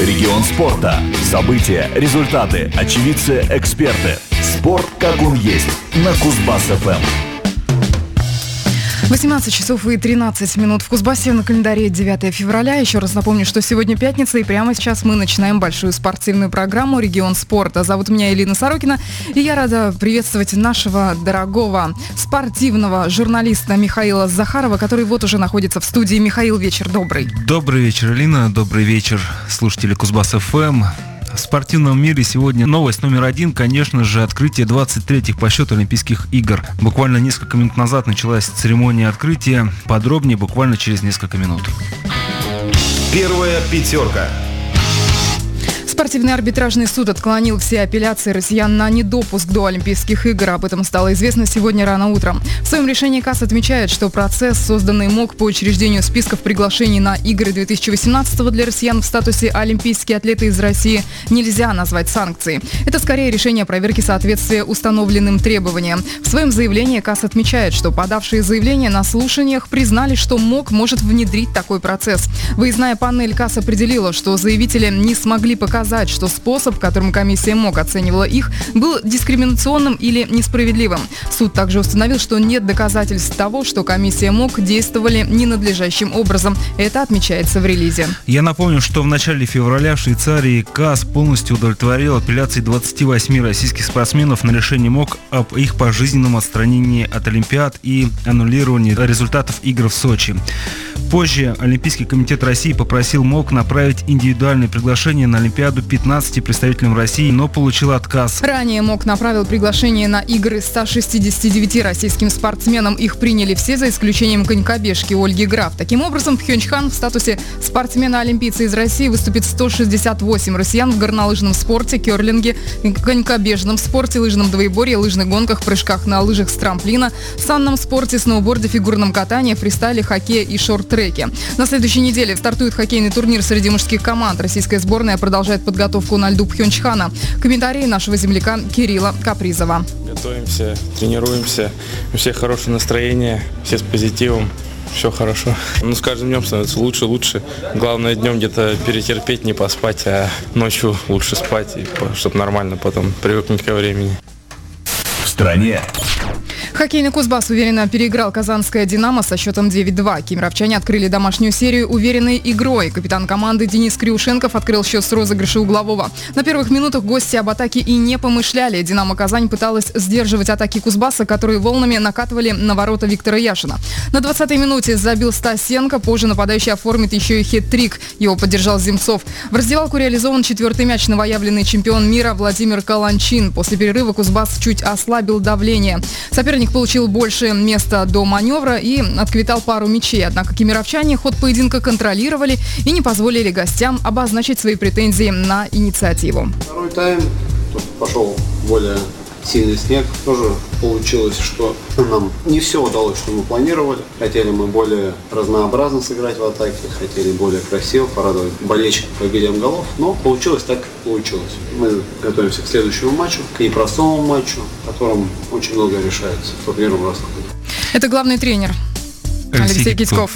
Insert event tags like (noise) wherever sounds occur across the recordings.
Регион спорта. События, результаты, очевидцы, эксперты. Спорт, как он есть. На Кузбасс-ФМ. 18 часов и 13 минут в Кузбассе на календаре 9 февраля. Еще раз напомню, что сегодня пятница, и прямо сейчас мы начинаем большую спортивную программу «Регион спорта». Зовут меня Елена Сорокина, и я рада приветствовать нашего дорогого спортивного журналиста Михаила Захарова, который вот уже находится в студии. Михаил, вечер добрый. Добрый вечер, Алина. Добрый вечер, слушатели Кузбасс-ФМ. В спортивном мире сегодня новость номер один, конечно же, открытие 23-х по счету Олимпийских игр. Буквально несколько минут назад началась церемония открытия. Подробнее буквально через несколько минут. Первая пятерка. Спортивный арбитражный суд отклонил все апелляции россиян на недопуск до Олимпийских игр. Об этом стало известно сегодня рано утром. В своем решении КАС отмечает, что процесс, созданный МОК по учреждению списков приглашений на игры 2018 для россиян в статусе «Олимпийские атлеты из России» нельзя назвать санкцией. Это скорее решение проверки соответствия установленным требованиям. В своем заявлении КАС отмечает, что подавшие заявления на слушаниях признали, что МОК может внедрить такой процесс. Выездная панель КАС определила, что заявители не смогли показать доказать, что способ, которым комиссия МОК оценивала их, был дискриминационным или несправедливым. Суд также установил, что нет доказательств того, что комиссия МОК действовали ненадлежащим образом. Это отмечается в релизе. Я напомню, что в начале февраля в Швейцарии КАС полностью удовлетворил апелляции 28 российских спортсменов на решение МОК об их пожизненном отстранении от Олимпиад и аннулировании результатов игр в Сочи. Позже Олимпийский комитет России попросил МОК направить индивидуальное приглашение на Олимпиаду 15 представителям России, но получил отказ. Ранее МОК направил приглашение на игры 169 российским спортсменам. Их приняли все, за исключением конькобежки Ольги Граф. Таким образом, Пхенчхан в статусе спортсмена-олимпийца из России выступит 168 россиян в горнолыжном спорте, керлинге, конькобежном спорте, лыжном двоеборье, лыжных гонках, прыжках на лыжах с трамплина, санном спорте, сноуборде, фигурном катании, фристайле, хоккее и шорт треке. На следующей неделе стартует хоккейный турнир среди мужских команд. Российская сборная продолжает подготовку на льду Пхенчхана. Комментарии нашего земляка Кирилла Капризова. Готовимся, тренируемся, у всех хорошее настроение, все с позитивом все хорошо. Ну, с каждым днем становится лучше, лучше. Главное днем где-то перетерпеть, не поспать, а ночью лучше спать, чтобы нормально потом привыкнуть ко времени. В стране Хоккейный Кузбасс уверенно переиграл казанское «Динамо» со счетом 9-2. Кемеровчане открыли домашнюю серию уверенной игрой. Капитан команды Денис Крюшенков открыл счет с розыгрыша углового. На первых минутах гости об атаке и не помышляли. «Динамо» Казань пыталась сдерживать атаки Кузбасса, которые волнами накатывали на ворота Виктора Яшина. На 20-й минуте забил Стасенко. Позже нападающий оформит еще и хет-трик. Его поддержал Земцов. В раздевалку реализован четвертый мяч новоявленный чемпион мира Владимир Каланчин. После перерыва Кузбасс чуть ослабил давление. Соперник Соперник получил больше места до маневра и отквитал пару мячей. Однако кемеровчане ход поединка контролировали и не позволили гостям обозначить свои претензии на инициативу. Второй тайм пошел более сильный снег. Тоже получилось, что нам не все удалось, что мы планировали. Хотели мы более разнообразно сыграть в атаке, хотели более красиво порадовать болельщиков победям голов, но получилось так, получилось. Мы готовимся к следующему матчу, к непростому матчу, в котором очень многое решается в турнирном раскладе. Это главный тренер Алексей, Алексей Китьков.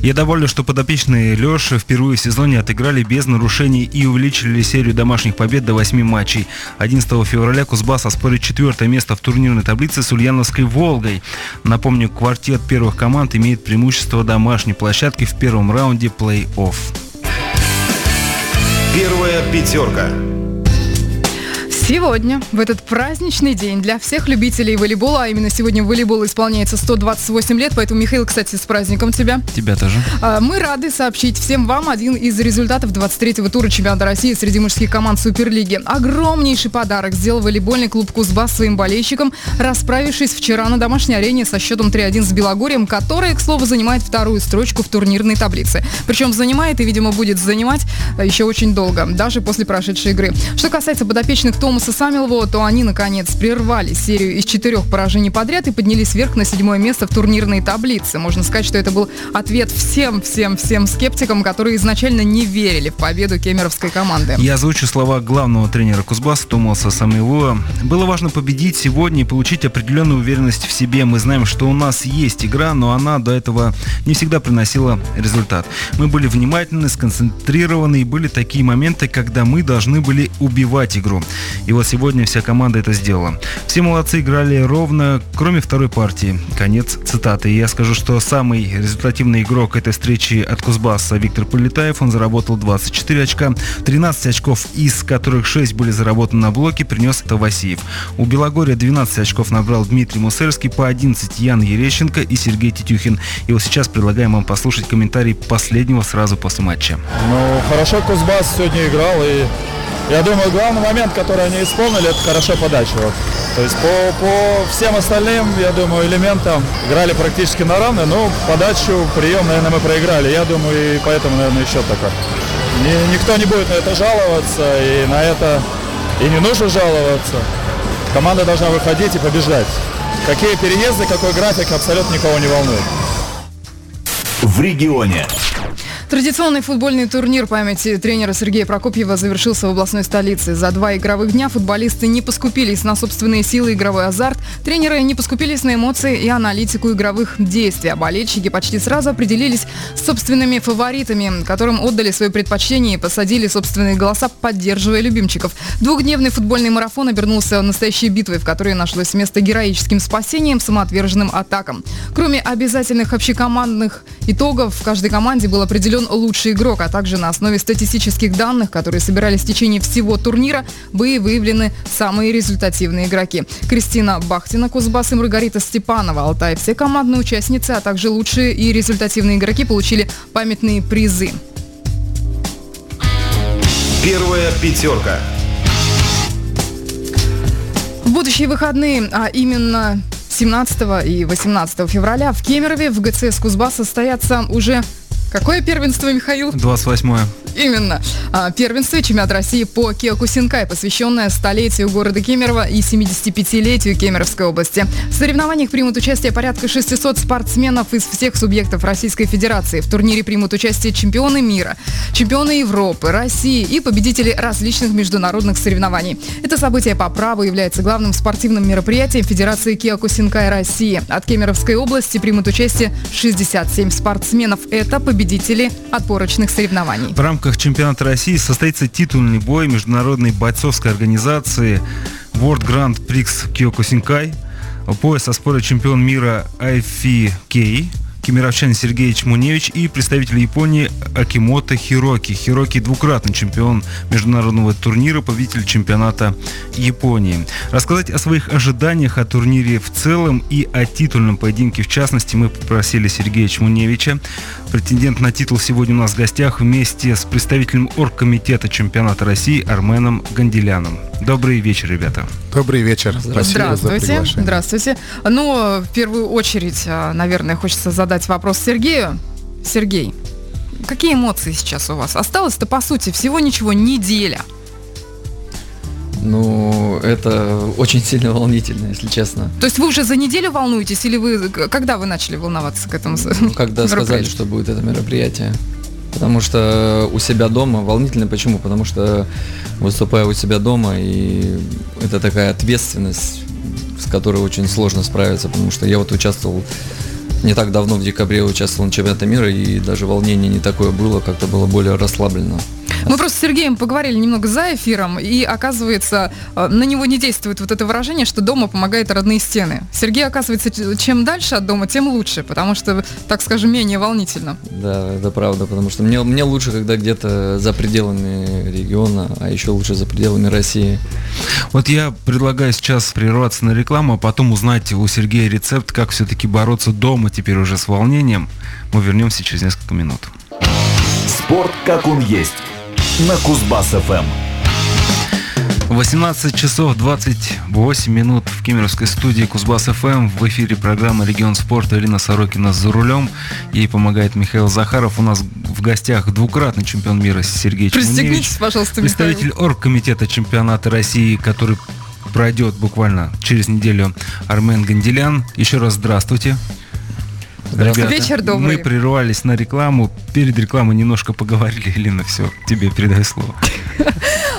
Я доволен, что подопечные Леши впервые в сезоне отыграли без нарушений и увеличили серию домашних побед до 8 матчей. 11 февраля Кузбасс оспорит четвертое место в турнирной таблице с Ульяновской «Волгой». Напомню, квартет первых команд имеет преимущество домашней площадки в первом раунде плей-офф. Первая пятерка. Сегодня, в этот праздничный день для всех любителей волейбола, а именно сегодня волейбол исполняется 128 лет, поэтому, Михаил, кстати, с праздником тебя. Тебя тоже. А, мы рады сообщить всем вам один из результатов 23-го тура чемпионата России среди мужских команд Суперлиги. Огромнейший подарок сделал волейбольный клуб Кузбасс своим болельщикам, расправившись вчера на домашней арене со счетом 3-1 с Белогорием, которая, к слову, занимает вторую строчку в турнирной таблице. Причем занимает и, видимо, будет занимать еще очень долго, даже после прошедшей игры. Что касается подопечных Тома Томаса Самилова, то они, наконец, прервали серию из четырех поражений подряд и поднялись вверх на седьмое место в турнирной таблице. Можно сказать, что это был ответ всем-всем-всем скептикам, которые изначально не верили в победу кемеровской команды. Я озвучу слова главного тренера Кузбасса Томаса Самилова. Было важно победить сегодня и получить определенную уверенность в себе. Мы знаем, что у нас есть игра, но она до этого не всегда приносила результат. Мы были внимательны, сконцентрированы и были такие моменты, когда мы должны были убивать игру. И вот сегодня вся команда это сделала. Все молодцы играли ровно, кроме второй партии. Конец цитаты. И я скажу, что самый результативный игрок этой встречи от Кузбасса Виктор Полетаев. Он заработал 24 очка, 13 очков, из которых 6 были заработаны на блоке, принес это Васиев. У Белогория 12 очков набрал Дмитрий Мусельский, по 11 Ян Ерещенко и Сергей Тетюхин. И вот сейчас предлагаем вам послушать комментарий последнего сразу после матча. Ну, хорошо Кузбасс сегодня играл, и я думаю, главный момент, который они исполнили, это хорошо подача. Вот. То есть по, по всем остальным, я думаю, элементам играли практически на равны, но подачу, прием, наверное, мы проиграли. Я думаю, и поэтому, наверное, счет такой. Ни, никто не будет на это жаловаться, и на это и не нужно жаловаться. Команда должна выходить и побеждать. Какие переезды, какой график, абсолютно никого не волнует. В регионе. Традиционный футбольный турнир памяти тренера Сергея Прокопьева завершился в областной столице. За два игровых дня футболисты не поскупились на собственные силы игровой азарт, тренеры не поскупились на эмоции и аналитику игровых действий, а болельщики почти сразу определились с собственными фаворитами, которым отдали свое предпочтение и посадили собственные голоса, поддерживая любимчиков. Двухдневный футбольный марафон обернулся настоящей битвой, в которой нашлось место героическим спасением, самоотверженным атакам. Кроме обязательных общекомандных итогов, в каждой команде был определен лучший игрок, а также на основе статистических данных, которые собирались в течение всего турнира, были выявлены самые результативные игроки. Кристина Бахтина, Кузбасс и Маргарита Степанова, Алтай. Все командные участницы, а также лучшие и результативные игроки получили памятные призы. Первая пятерка. В будущие выходные, а именно 17 и 18 февраля в Кемерове в ГЦС Кузбасс состоятся уже Какое первенство, Михаил? 28-е. Именно. А, первенство чемпионат России по Киокусинкай, посвященное столетию города Кемерово и 75-летию Кемеровской области. В соревнованиях примут участие порядка 600 спортсменов из всех субъектов Российской Федерации. В турнире примут участие чемпионы мира, чемпионы Европы, России и победители различных международных соревнований. Это событие по праву является главным спортивным мероприятием Федерации Киокусинкай России. От Кемеровской области примут участие 67 спортсменов. Это победители отборочных соревнований. В рамках чемпионата России состоится титульный бой международной бойцовской организации World Grand Prix Киокусинкай. Пояс оспорит чемпион мира IFK кемеровчанин Сергей Чмуневич и представитель Японии Акимото Хироки. Хироки двукратный чемпион международного турнира, победитель чемпионата Японии. Рассказать о своих ожиданиях о турнире в целом и о титульном поединке в частности мы попросили Сергея Чмуневича. Претендент на титул сегодня у нас в гостях вместе с представителем оргкомитета чемпионата России Арменом Ганделяном. Добрый вечер, ребята. Добрый вечер. Спасибо Здравствуйте. За Здравствуйте. Ну, в первую очередь, а, наверное, хочется задать вопрос Сергею. Сергей, какие эмоции сейчас у вас? Осталось-то, по сути, всего ничего, неделя. Ну, это очень сильно волнительно, если честно. То есть вы уже за неделю волнуетесь, или вы когда вы начали волноваться к этому? Ну, (laughs) когда сказали, что будет это мероприятие. Потому что у себя дома волнительно. Почему? Потому что выступаю у себя дома, и это такая ответственность, с которой очень сложно справиться, потому что я вот участвовал не так давно, в декабре участвовал на чемпионате мира, и даже волнение не такое было, как-то было более расслаблено. Мы просто с Сергеем поговорили немного за эфиром, и оказывается, э, на него не действует вот это выражение, что дома помогает родные стены. Сергей, оказывается, чем дальше от дома, тем лучше, потому что, так скажем, менее волнительно. Да, это правда, потому что мне, мне лучше, когда где-то за пределами региона, а еще лучше за пределами России. Вот я предлагаю сейчас прерваться на рекламу, а потом узнать у Сергея рецепт, как все-таки бороться дома теперь уже с волнением. Мы вернемся через несколько минут. Спорт как он есть на Кузбасс ФМ. 18 часов 28 минут в Кемеровской студии Кузбасс ФМ. В эфире программа «Регион спорта». Ирина Сорокина за рулем. Ей помогает Михаил Захаров. У нас в гостях двукратный чемпион мира Сергей. Пристегнитесь, пожалуйста, Представитель Михаил. оргкомитета чемпионата России, который пройдет буквально через неделю Армен Ганделян. Еще раз здравствуйте. Здравствуйте. Вечер добрый. Мы прервались на рекламу. Перед рекламой немножко поговорили. Елена, все, тебе передаю слово.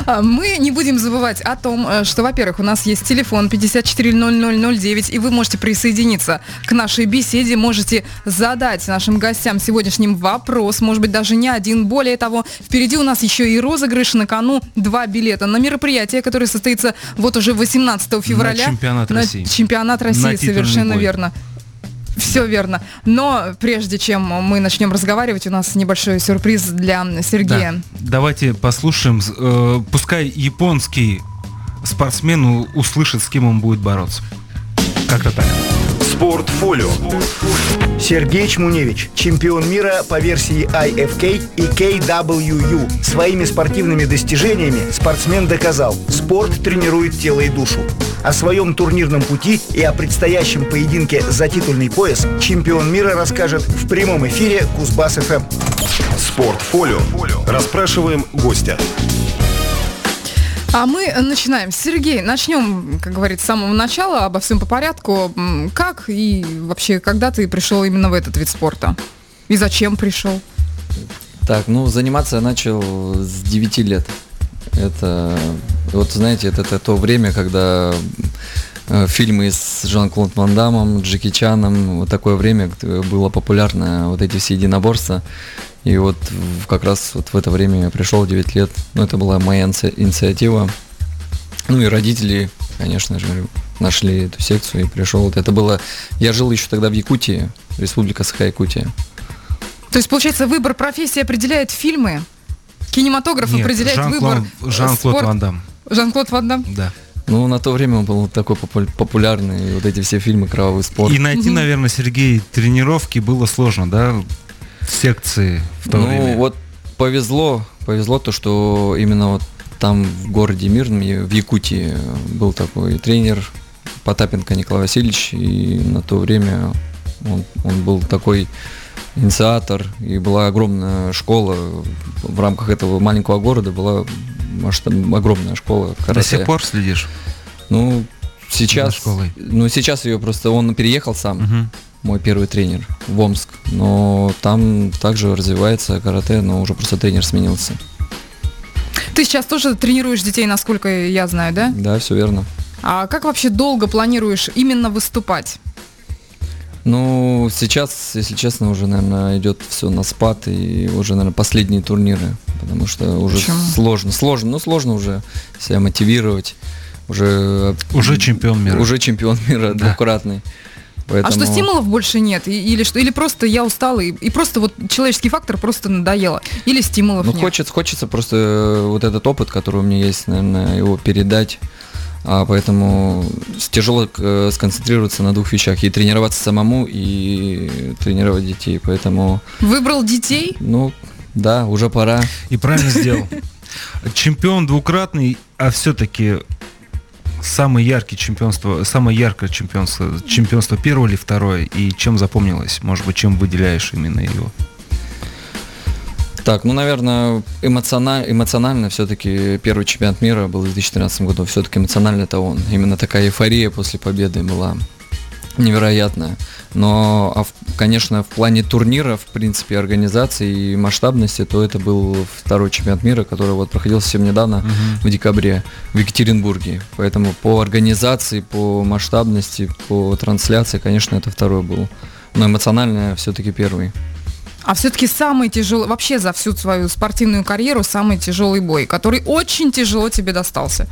А, Мы не будем забывать о том, э, что, во-первых, у нас есть телефон 540009, и вы можете присоединиться к нашей беседе, можете задать нашим гостям сегодняшним вопрос, может быть, даже не один. Более того, впереди у нас еще и розыгрыш на кону два билета на мероприятие, которое состоится вот уже 18 февраля. чемпионат На России. чемпионат России, На совершенно бой. верно. Все верно. Но прежде чем мы начнем разговаривать, у нас небольшой сюрприз для Сергея. Да. Давайте послушаем. э, пускай японский спортсмен услышит, с кем он будет бороться. Как-то так. Спортфолио. Сергей Чмуневич, чемпион мира по версии IFK и KWU. Своими спортивными достижениями спортсмен доказал, спорт тренирует тело и душу. О своем турнирном пути и о предстоящем поединке за титульный пояс чемпион мира расскажет в прямом эфире Кузбасс ФМ. Спортфолио. Расспрашиваем гостя. А мы начинаем. Сергей, начнем, как говорится, с самого начала, обо всем по порядку. Как и вообще, когда ты пришел именно в этот вид спорта? И зачем пришел? Так, ну, заниматься я начал с 9 лет. Это, вот знаете, это, это то время, когда э, фильмы с Жан-Клод Ван Дамом, Джеки Чаном, вот такое время где было популярно, вот эти все единоборства. И вот как раз вот в это время я пришел, 9 лет. Ну, это была моя иници- инициатива. Ну и родители, конечно же, нашли эту секцию и пришел. Вот это было... Я жил еще тогда в Якутии, Республика Саха-Якутия. То есть, получается, выбор профессии определяет фильмы? Кинематограф Нет, определяет Жан-Клод- выбор э, Жан-Клод спорт- Ван Дам. Жан-Клод Ван Дам? Да. Ну, на то время он был такой попу- популярный, вот эти все фильмы «Кровавый спорт». И найти, наверное, Сергей, тренировки было сложно, да? Секции в то ну, время. вот повезло, повезло то, что именно вот там в городе Мирном, в Якутии, был такой тренер Потапенко Николай Васильевич, и на то время он, он был такой инициатор, и была огромная школа в рамках этого маленького города, была масштаб, огромная школа До карате. сих пор следишь? Ну, сейчас, ну, сейчас ее просто, он переехал сам, Мгм. Мой первый тренер в Омск, но там также развивается карате, но уже просто тренер сменился. Ты сейчас тоже тренируешь детей, насколько я знаю, да? Да, все верно. А как вообще долго планируешь именно выступать? Ну, сейчас, если честно, уже, наверное, идет все на спад и уже, наверное, последние турниры, потому что уже Почему? сложно, сложно, ну сложно уже себя мотивировать, уже Уже чемпион мира. уже чемпион мира Да. двукратный. А Поэтому... что стимулов больше нет? И- или что? Или просто я устала и, и просто вот человеческий фактор просто надоело? Или стимулов Ну, нет? хочется, хочется просто э, вот этот опыт, который у меня есть, наверное, его передать. А поэтому тяжело э, сконцентрироваться на двух вещах. И тренироваться самому, и тренировать детей. Поэтому, Выбрал детей? ну, да, уже пора. И правильно сделал. (laughs) Чемпион двукратный, а все-таки самый яркий чемпионство, самое яркое чемпионство, чемпионство первое или второе, и чем запомнилось? Может быть, чем выделяешь именно его? Так, ну, наверное, эмоционально, эмоционально все-таки первый чемпионат мира был в 2013 году. Все-таки эмоционально это он. Именно такая эйфория после победы была невероятная. Но, а в- конечно, в плане турнира, в принципе, организации и масштабности, то это был второй чемпионат мира, который вот проходил совсем недавно, в декабре, в Екатеринбурге. Поэтому по организации, по масштабности, по трансляции, конечно, это второй был. Но эмоционально все-таки первый. А все-таки самый тяжелый, вообще за всю свою спортивную карьеру, самый тяжелый бой, который очень тяжело тебе достался.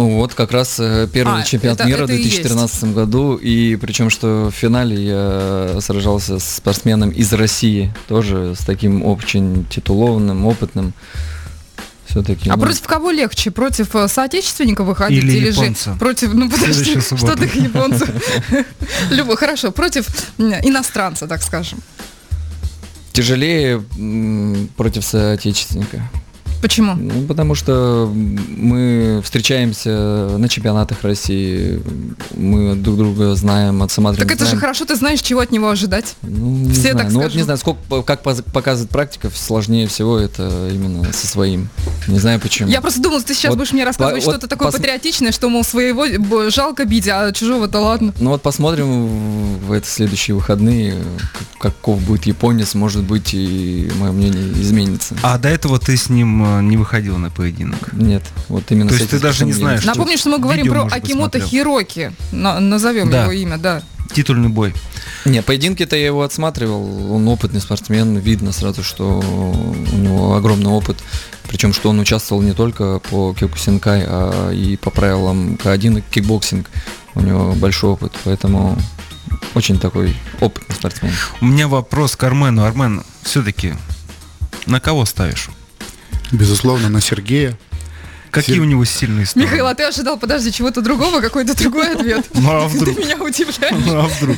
Ну, Вот как раз э, первый А, чемпионат это- мира в это есть. 2013 году, и причем что в финале я сражался с спортсменом из России, тоже с таким очень титулованным, опытным. Все-таки. А против кого легче? Против э, соотечественника выходить Или или, японца. же против, ну подожди, что ты японцев? (laughs) Любо, хорошо, против иностранца, так скажем. Тяжелее против соотечественника. Почему? Ну, потому что мы встречаемся на чемпионатах России, мы друг друга знаем, отсматриваем. Так это же хорошо, ты знаешь, чего от него ожидать. Ну, не Все знаю. так ну, вот скажу. не знаю, сколько, как показывает практика, сложнее всего это именно со своим. Не знаю почему. Я просто думала, ты сейчас Вот будешь мне рассказывать по- вот что-то такое пос- патриотичное, что, мол, своего жалко бить, а чужого-то ладно. Ну вот посмотрим в это следующие выходные, как- каков будет японец, может быть и мое мнение изменится. А до этого ты с ним э, не выходил на поединок? Нет, вот именно То есть ты даже не знаешь, Напомню, что мы говорим видео, про может Акимото. Хироки. На- назовем Да. его имя, да. Титульный бой. Не, поединки-то я его отсматривал, он опытный спортсмен, видно сразу, что у него огромный опыт, причем что он участвовал не только по Кёкусинкай, а и по правилам К1 и кикбоксинг, у него большой опыт, поэтому очень такой опытный спортсмен. У меня вопрос к Армену. Армен, все-таки на кого ставишь? Безусловно, на Сергея. Какие Сер- у него сильные стороны? Михаил, а ты ожидал, подожди, чего-то другого, какой-то другой ответ? Ну а Ты вдруг? меня удивляешь. Ну а вдруг?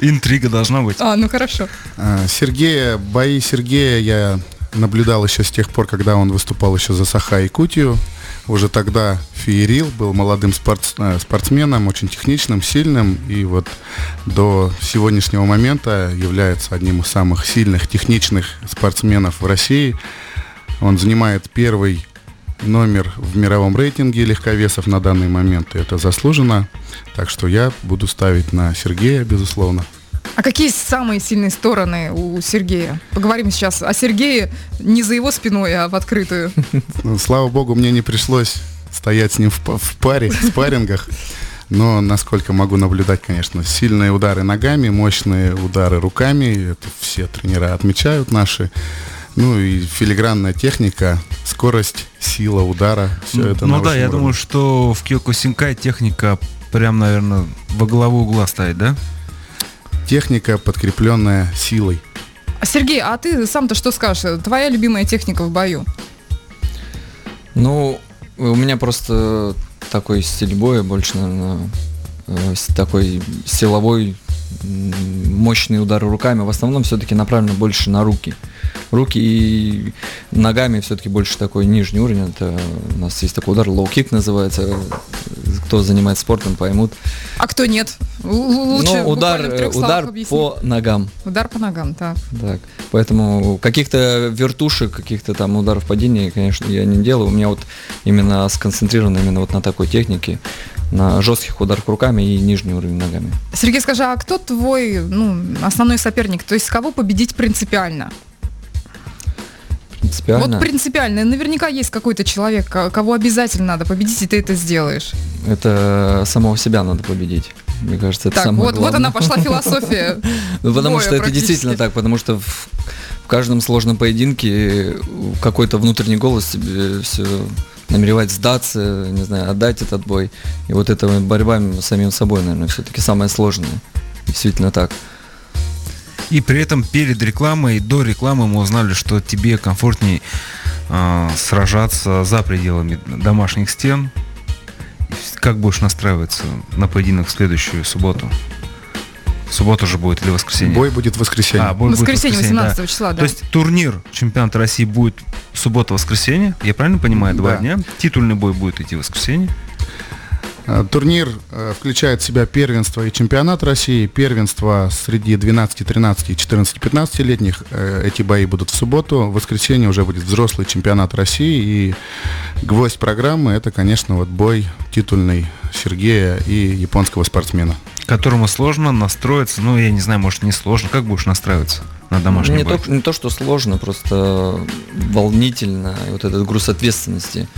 Интрига должна быть. А, ну хорошо. А, Сергея, бои Сергея я наблюдал еще с тех пор, когда он выступал еще за Саха Якутию. Уже тогда феерил, был молодым спортс- э, спортсменом, очень техничным, сильным. И вот до сегодняшнего момента является одним из самых сильных техничных спортсменов в России. Он занимает первый номер в мировом рейтинге легковесов на данный момент. И это заслуженно. Так что я буду ставить на Сергея, безусловно. А какие самые сильные стороны у Сергея? Поговорим сейчас о Сергее не за его спиной, а в открытую. Ну, Слава богу, мне не пришлось стоять с ним в, в паре, в спаррингах. Но, насколько могу наблюдать, конечно, сильные удары ногами, мощные удары руками. Это все тренера отмечают наши. Ну и филигранная техника, скорость, сила удара. Все это на ну да, я уровне. думаю, что в Киокусинкай техника прям, наверное, во главу угла стоит, да? Техника, подкрепленная силой. Сергей, а ты сам-то что скажешь? Твоя любимая техника в бою? Ну, у меня просто такой стиль боя, больше, наверное, э, такой силовой, мощные удары руками. В основном все-таки направлено больше на руки. Руки и ногами все-таки больше такой нижний уровень. Это у нас есть такой удар, лоу-кик называется. Кто занимается спортом, поймут. А кто нет? Лучше Ну, удар, удар объясни. по ногам. Удар по ногам, так. Так, поэтому каких-то вертушек, каких-то там ударов падения, конечно, я не делаю. У меня вот именно сконцентрировано именно вот на такой технике, на жестких ударах руками и нижний уровень ногами. Сергей, скажи, а кто твой ну, основной соперник? То есть кого победить принципиально? Принципиально. Вот принципиально. Наверняка есть какой-то человек, ко- кого обязательно надо победить, и ты это сделаешь. Это самого себя надо победить. Мне кажется, это так, самое вот, вот главное. она пошла философия. (laughs) Ну, потому что это действительно так, потому что в, в каждом сложном поединке какой-то внутренний голос тебе все намеревает сдаться, не знаю, отдать этот бой. И вот эта борьба с самим собой, наверное, все-таки самое сложное. Действительно так. И при этом перед рекламой и до рекламы мы узнали, что тебе комфортнее э, сражаться за пределами домашних стен. Как будешь настраиваться на поединок в следующую субботу? Суббота же будет или воскресенье? Бой будет в воскресенье. А, бой будет в Воскресенье, воскресенье, 18 да. числа, да. То есть турнир чемпионата России будет суббота-воскресенье, я правильно понимаю, два Да. дня? Титульный бой будет идти в воскресенье. Э, Турнир э, включает в себя первенство и чемпионат России. Первенство среди 12, 13 и 14, 15 летних. Э, Эти бои будут в субботу. В воскресенье уже будет взрослый чемпионат России. И гвоздь программы это, конечно, вот бой титульный Сергея и японского спортсмена. Которому сложно настроиться, ну, я не знаю, может, не сложно. Как будешь настраиваться на домашний не, бой? то, не то, что сложно, просто волнительно. И вот этот груз ответственности,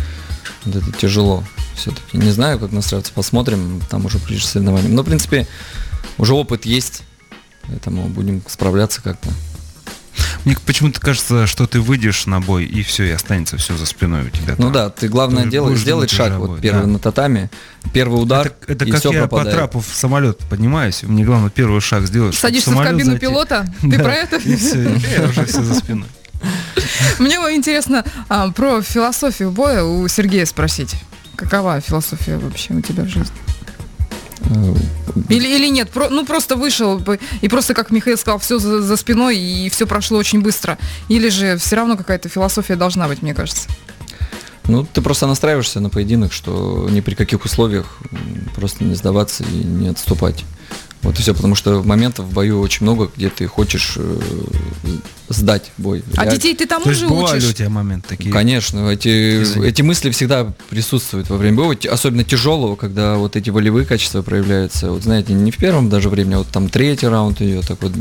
вот это тяжело все-таки. Не знаю, как настраиваться, посмотрим, там уже ближе к соревнованиям. Но, в принципе, уже опыт есть, поэтому будем справляться как-то. Мне почему-то кажется, что ты выйдешь на бой, и все, и останется все за спиной у тебя. Ну там. да, ты главное Ты делай, будешь сделать шаг, о вот первый да. на татами, первый удар, Это, это и как все я пропадает. по трапу в самолет поднимаюсь. Мне главное первый шаг сделать. Садишься в самолет кабину зайти. пилота? (laughs) Ты Да, про это? И все, я уже все за спиной. Мне интересно а, про философию боя у Сергея спросить. Какова философия вообще у тебя в жизни? Э, Или, или нет, про, ну просто вышел и просто, как Михаил сказал, все за, за спиной и все прошло очень быстро. Или же все равно какая-то философия должна быть, мне кажется. Ну, ты просто настраиваешься на поединок, что ни при каких условиях просто не сдаваться и не отступать. Вот и все, потому что моментов в бою очень много, где ты хочешь э, сдать бой. А Реаль... детей ты тому То же бывали учишь? у тебя моменты такие? Конечно, эти, эти мысли всегда присутствуют во время боя, особенно тяжелого, когда вот эти волевые качества проявляются. Вот знаете, не в первом даже времени, а вот там третий раунд идет, так вот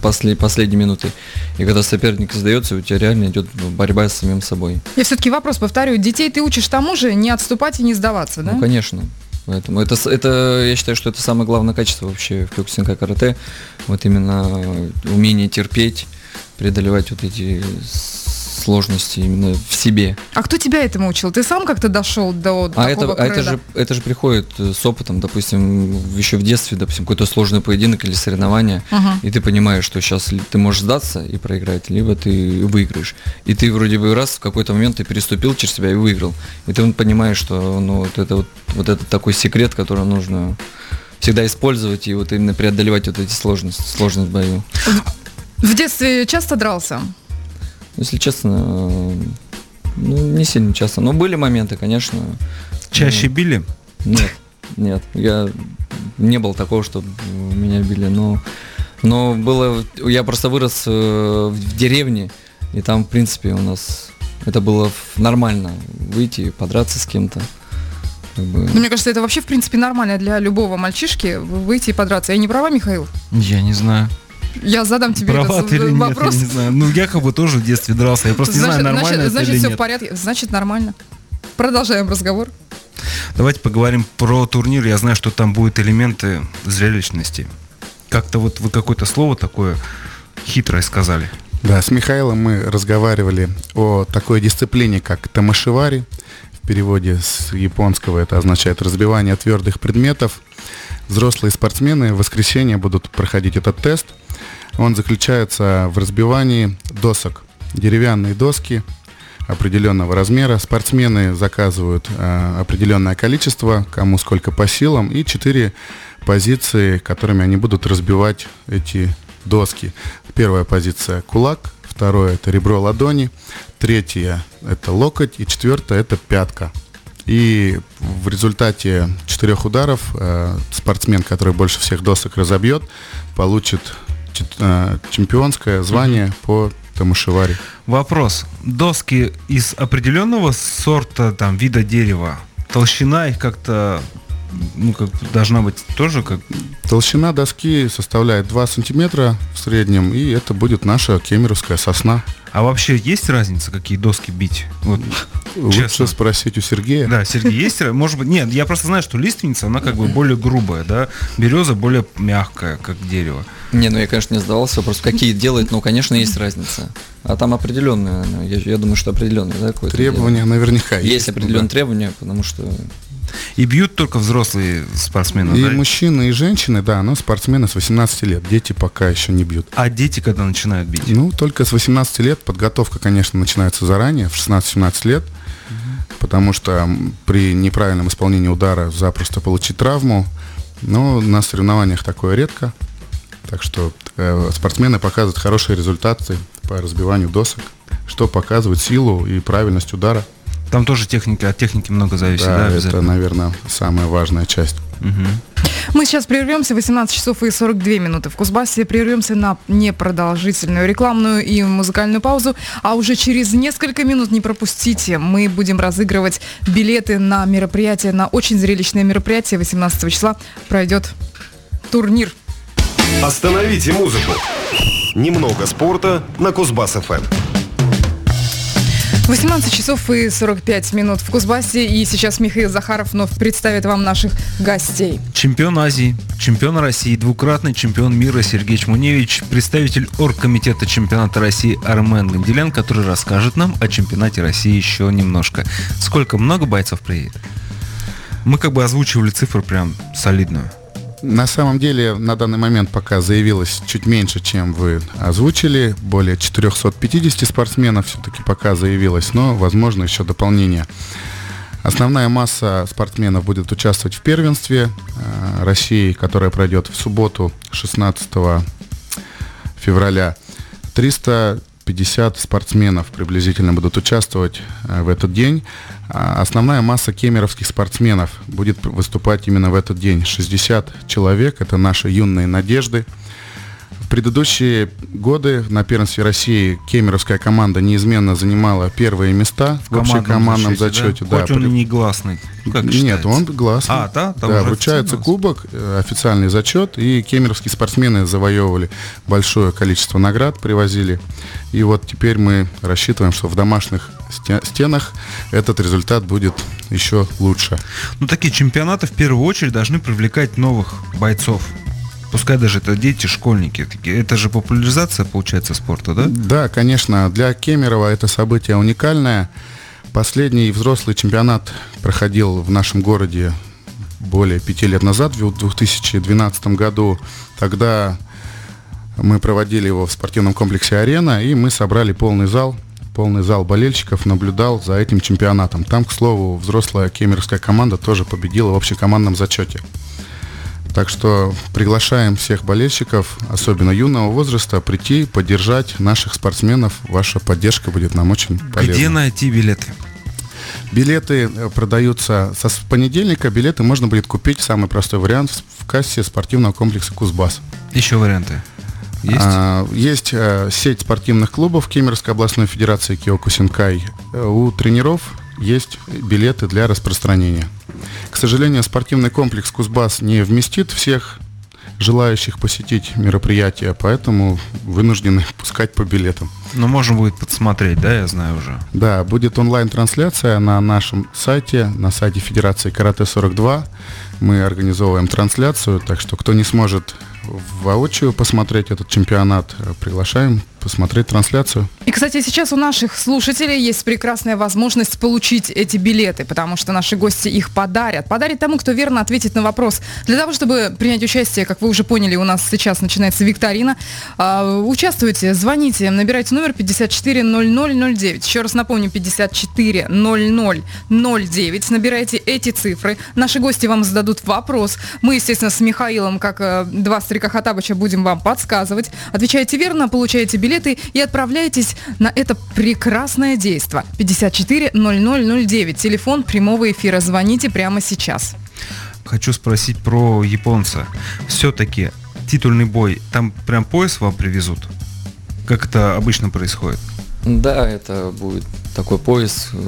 после, последние минуты. И когда соперник сдается, у тебя реально идет борьба с самим собой. Я все-таки вопрос повторю. Детей ты учишь тому же не отступать и не сдаваться, да? Ну, конечно. Поэтому это, это, я считаю, что это самое главное качество вообще в кёкусинкай карате. Вот именно умение терпеть, преодолевать вот эти сложности именно в себе. А кто тебя этому учил? Ты сам как-то дошел до а такого это, а это же это же приходит э, с опытом, допустим, еще в детстве, допустим, какой-то сложный поединок или соревнование, uh-huh. и ты понимаешь, что сейчас ты можешь сдаться и проиграть, либо ты выиграешь. И ты вроде бы раз в какой-то момент ты переступил через себя и выиграл. И ты понимаешь, что ну, вот это вот, вот это такой секрет, который нужно всегда использовать и вот именно преодолевать вот эти сложности, сложность в бою. В детстве часто дрался? Если честно, ну, не сильно часто. Но были моменты, конечно. Чаще ну, били? Нет, нет. Я не был такого, чтобы меня били. Но, но было. Я просто вырос э, в деревне, и там, в принципе, у нас это было нормально выйти, подраться с кем-то. Как бы... Ну, мне кажется, это вообще, в принципе, нормально для любого мальчишки выйти и подраться. Я не права, Михаил? Я не знаю. Я задам тебе Права этот или вопрос. Нет, я не знаю. Ну, я как бы тоже в детстве дрался. Я просто значит, не знаю, нормально значит, это значит, или все нет. в порядке. Значит, нормально. Продолжаем разговор. Давайте поговорим про турнир. Я знаю, что там будут элементы зрелищности. Как-то вот вы какое-то слово такое хитрое сказали. Да, с Михаилом мы разговаривали о такой дисциплине, как тамашивари. В переводе с японского это означает разбивание твердых предметов. Взрослые спортсмены в воскресенье будут проходить этот тест – он заключается в разбивании досок. Деревянные доски определенного размера. Спортсмены заказывают э, определенное количество, кому сколько по силам, и четыре позиции, которыми они будут разбивать эти доски. Первая позиция кулак, второе это ребро ладони, третье это локоть и четвертое это пятка. И в результате четырех ударов э, спортсмен, который больше всех досок разобьет, получит чемпионское звание mm-hmm. по Тамашевари. Вопрос. Доски из определенного сорта, там, вида дерева, толщина их как-то ну, как должна быть тоже как... Толщина доски составляет 2 сантиметра в среднем, и это будет наша кемеровская сосна. А вообще есть разница, какие доски бить? Вот, Лучше честно. спросить у Сергея. Да, Сергей, есть? Может быть, нет, я просто знаю, что лиственница, она как бы более грубая, да, береза более мягкая, как дерево. Не, ну я, конечно, не задавался вопрос, какие делать, ну, конечно, есть разница. А там определенные, я, я думаю, что определенные, да, какое-то Требования дело. наверняка есть. Есть определенные да. требования, потому что и бьют только взрослые спортсмены, И да? мужчины, и женщины, да, но спортсмены с 18 лет. Дети пока еще не бьют. А дети когда начинают бить? Ну, только с 18 лет. Подготовка, конечно, начинается заранее, в 16-17 лет. Потому что при неправильном исполнении удара запросто получить травму. Но на соревнованиях такое редко. Так что э, спортсмены показывают хорошие результаты по разбиванию досок, что показывает силу и правильность удара. Там тоже техника, от техники много зависит, да? да это, наверное, самая важная часть. Угу. Мы сейчас прервемся, 18 часов и 42 минуты в Кузбассе. Прервемся на непродолжительную рекламную и музыкальную паузу. А уже через несколько минут, не пропустите, мы будем разыгрывать билеты на мероприятие, на очень зрелищное мероприятие. 18 числа пройдет турнир. Остановите музыку. Немного спорта на Кузбасс-ФМ. 18 часов и 45 минут в Кузбассе. И сейчас Михаил Захаров вновь представит вам наших гостей. Чемпион Азии, чемпион России, двукратный чемпион мира Сергей Чмуневич, представитель оргкомитета чемпионата России Армен Ганделян, который расскажет нам о чемпионате России еще немножко. Сколько, много бойцов приедет? Мы как бы озвучивали цифру прям солидную. На самом деле на данный момент пока заявилось чуть меньше, чем вы озвучили. Более 450 спортсменов все-таки пока заявилось, но возможно еще дополнение. Основная масса спортсменов будет участвовать в первенстве. России, которая пройдет в субботу 16 февраля. 350 спортсменов приблизительно будут участвовать э, в этот день. А основная масса кемеровских спортсменов будет выступать именно в этот день. 60 человек, это наши юные надежды предыдущие годы на первенстве России кемеровская команда неизменно занимала первые места в, в общекомандном зачете. Да? Хоть он и не гласный. Ну, как Нет, считается? он гласный. А, да? Там да, вручается кубок, э, официальный зачет, и кемеровские спортсмены завоевывали большое количество наград, привозили. И вот теперь мы рассчитываем, что в домашних стенах этот результат будет еще лучше. Ну, такие чемпионаты в первую очередь должны привлекать новых бойцов пускай даже это дети, школьники. Это же популяризация, получается, спорта, да? Да, конечно. Для Кемерово это событие уникальное. Последний взрослый чемпионат проходил в нашем городе более пяти лет назад, в 2012 году. Тогда мы проводили его в спортивном комплексе «Арена», и мы собрали полный зал, полный зал болельщиков наблюдал за этим чемпионатом. Там, к слову, взрослая кемеровская команда тоже победила в общекомандном зачете. Так что приглашаем всех болельщиков, особенно юного возраста, прийти, поддержать наших спортсменов. Ваша поддержка будет нам очень полезна. Где найти билеты? Билеты э, продаются со понедельника. Билеты можно будет купить, самый простой вариант, в кассе спортивного комплекса «Кузбасс». Еще варианты? Есть? А, есть а, сеть спортивных клубов Кемеровской областной федерации Киокусинкай. Э, у тренеров есть билеты для распространения. К сожалению, спортивный комплекс Кузбасс не вместит всех желающих посетить мероприятие, поэтому вынуждены (laughs) пускать по билетам. Но можно будет подсмотреть, да, я знаю уже. Да, будет онлайн-трансляция на нашем сайте, на сайте Федерации Карате 42. Мы организовываем трансляцию, так что кто не сможет воочию посмотреть этот чемпионат, приглашаем посмотреть трансляцию. И, кстати, сейчас у наших слушателей есть прекрасная возможность получить эти билеты, потому что наши гости их подарят. Подарят тому, кто верно ответит на вопрос. Для того, чтобы принять участие, как вы уже поняли, у нас сейчас начинается викторина. А, участвуйте, звоните, набирайте номер 540009. Еще раз напомню, 540009. Набирайте эти цифры. Наши гости вам зададут вопрос. Мы, естественно, с Михаилом, как э, два старика Хатабыча, будем вам подсказывать. Отвечаете верно, получаете билет билеты и отправляйтесь на это прекрасное действо. 54 0009. Телефон прямого эфира. Звоните прямо сейчас. Хочу спросить про японца. Все-таки титульный бой, там прям пояс вам привезут? Как это обычно происходит? Да, это будет такой пояс, э,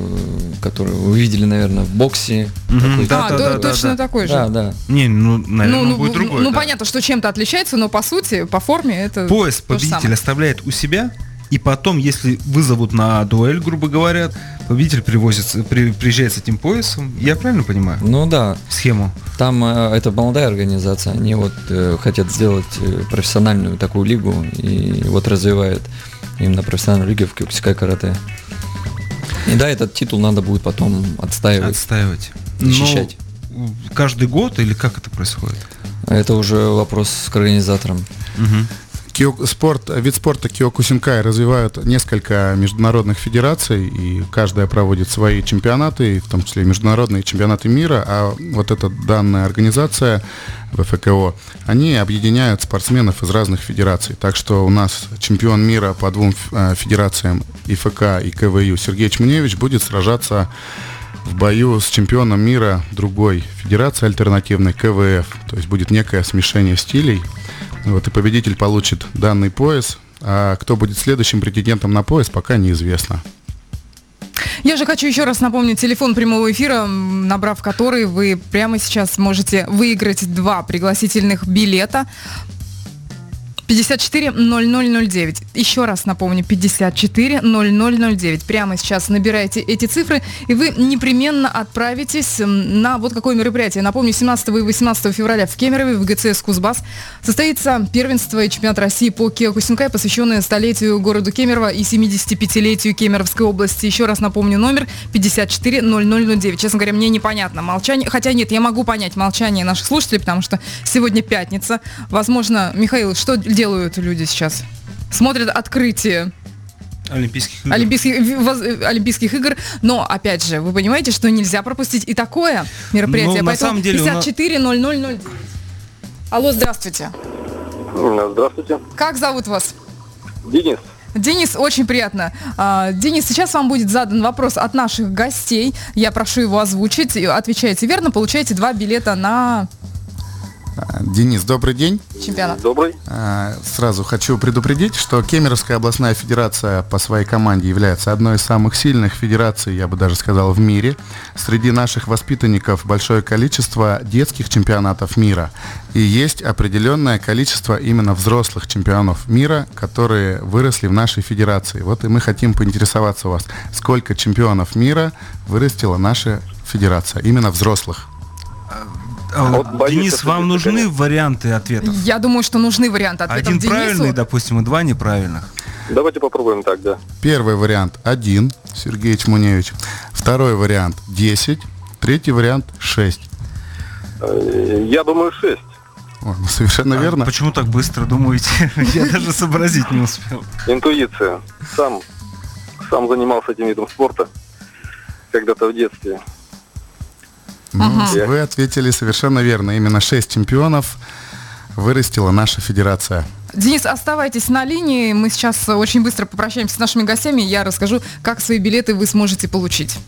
который вы видели, наверное, в боксе. Угу, да, а, да, да, точно да, такой же. Да, да. Не, ну, наверное, ну, ну, будет другой. Ну, да. понятно, что чем-то отличается, но по сути, по форме это. Пояс победитель оставляет у себя, и потом, если вызовут на дуэль, грубо говоря, победитель привозится, при, приезжает с этим поясом. Я правильно понимаю? Ну да. Схему. Там э, это молодая организация, они вот э, хотят сделать э, профессиональную такую лигу и вот развивают именно профессиональную лигу в кюксикай карате. И да, этот титул надо будет потом отстаивать. Отстаивать. Защищать. Но каждый год или как это происходит? Это уже вопрос к организаторам. Угу. Кио, спорт, вид спорта Киокусинкай развивают несколько международных федераций, и каждая проводит свои чемпионаты, в том числе международные чемпионаты мира, а вот эта данная организация ВФКО, они объединяют спортсменов из разных федераций. Так что у нас чемпион мира по двум э, федерациям ИФК и КВЮ Сергей Чмуневич будет сражаться в бою с чемпионом мира другой федерации альтернативной КВФ. То есть будет некое смешение стилей. Вот и победитель получит данный пояс. А кто будет следующим претендентом на пояс, пока неизвестно. Я же хочу еще раз напомнить телефон прямого эфира, набрав который вы прямо сейчас можете выиграть два пригласительных билета 54 0009. Еще раз напомню, 54 0009. Прямо сейчас набирайте эти цифры, и вы непременно отправитесь на вот какое мероприятие. Напомню, 17 и 18 февраля в Кемерове, в ГЦС Кузбасс, состоится первенство и чемпионат России по Киокусинкай, посвященное столетию города Кемерово и 75-летию Кемеровской области. Еще раз напомню, номер 54 0009. Честно говоря, мне непонятно молчание. Хотя нет, я могу понять молчание наших слушателей, потому что сегодня пятница. Возможно, Михаил, что делать делают люди сейчас? Смотрят открытие Олимпийских игр. Олимпийских, Олимпийских игр. Но, опять же, вы понимаете, что нельзя пропустить и такое мероприятие. Ну, на Поэтому самом деле 54 0009. Алло, здравствуйте. Здравствуйте. Как зовут вас? Денис. Денис, очень приятно. А, Денис, сейчас вам будет задан вопрос от наших гостей. Я прошу его озвучить. Отвечаете верно, получаете два билета на Денис, добрый день. чемпионат. Добрый. А, Сразу хочу предупредить, что Кемеровская областная федерация по своей команде является одной из самых сильных федераций, я бы даже сказал, в мире. Среди наших воспитанников большое количество детских чемпионатов мира. И есть определенное количество именно взрослых чемпионов мира, которые выросли в нашей федерации. Вот и мы хотим поинтересоваться у вас, сколько чемпионов мира вырастила наша федерация, именно взрослых. А вот, боюсь, Денис, вам нужны такая- варианты ответов? Я думаю, что нужны варианты ответов Один Денису. правильный, допустим, и два неправильных. Давайте попробуем так, да. Первый вариант 1, Сергей Чмуневич. Второй вариант 10. Третий вариант 6. Э, Я думаю, 6. О, ну, совершенно верно. А почему так быстро думаете? (laughs) Я даже сообразить не успел. Интуиция. Сам, сам занимался этим видом спорта когда-то в детстве. Ну, Ага. Вы ответили совершенно верно. Именно 6 чемпионов вырастила наша федерация. Денис, оставайтесь на линии. Мы сейчас очень быстро попрощаемся с нашими гостями. Я расскажу, как свои билеты вы сможете получить.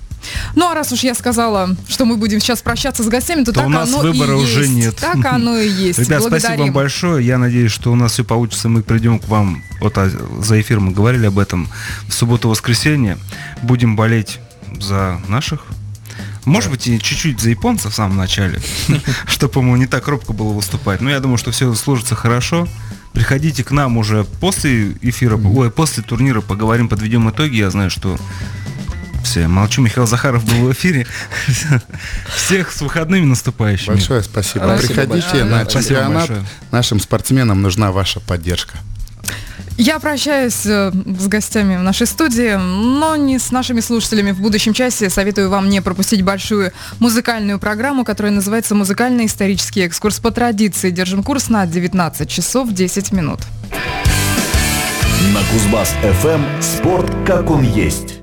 Ну а раз уж я сказала, что мы будем сейчас прощаться с гостями, то, То так у нас оно выбора и уже есть. нет. Так оно и (laughs) есть. Ребят, Благодарим. спасибо вам большое. Я надеюсь, что у нас все получится. Мы придем к вам. Вот а, за эфир мы говорили об этом. В субботу-воскресенье будем болеть за наших. Может быть, и чуть-чуть за японцев в самом начале, (laughs) чтобы ему не так робко было выступать. Но я думаю, что все сложится хорошо. Приходите к нам уже после эфира, ой, после турнира поговорим, подведем итоги. Я знаю, что все, молчу, Михаил Захаров был в эфире. (laughs) Всех с выходными наступающими. Большое спасибо. Спасибо Приходите большое. на чемпионат. Нашим спортсменам нужна ваша поддержка. Я прощаюсь э, с гостями в нашей студии, но не с нашими слушателями. В будущем часе советую вам не пропустить большую музыкальную программу, которая называется «Музыкальный исторический экскурс по традиции». Держим курс на 19 часов 10 минут. На Кузбасс ФМ спорт как он есть.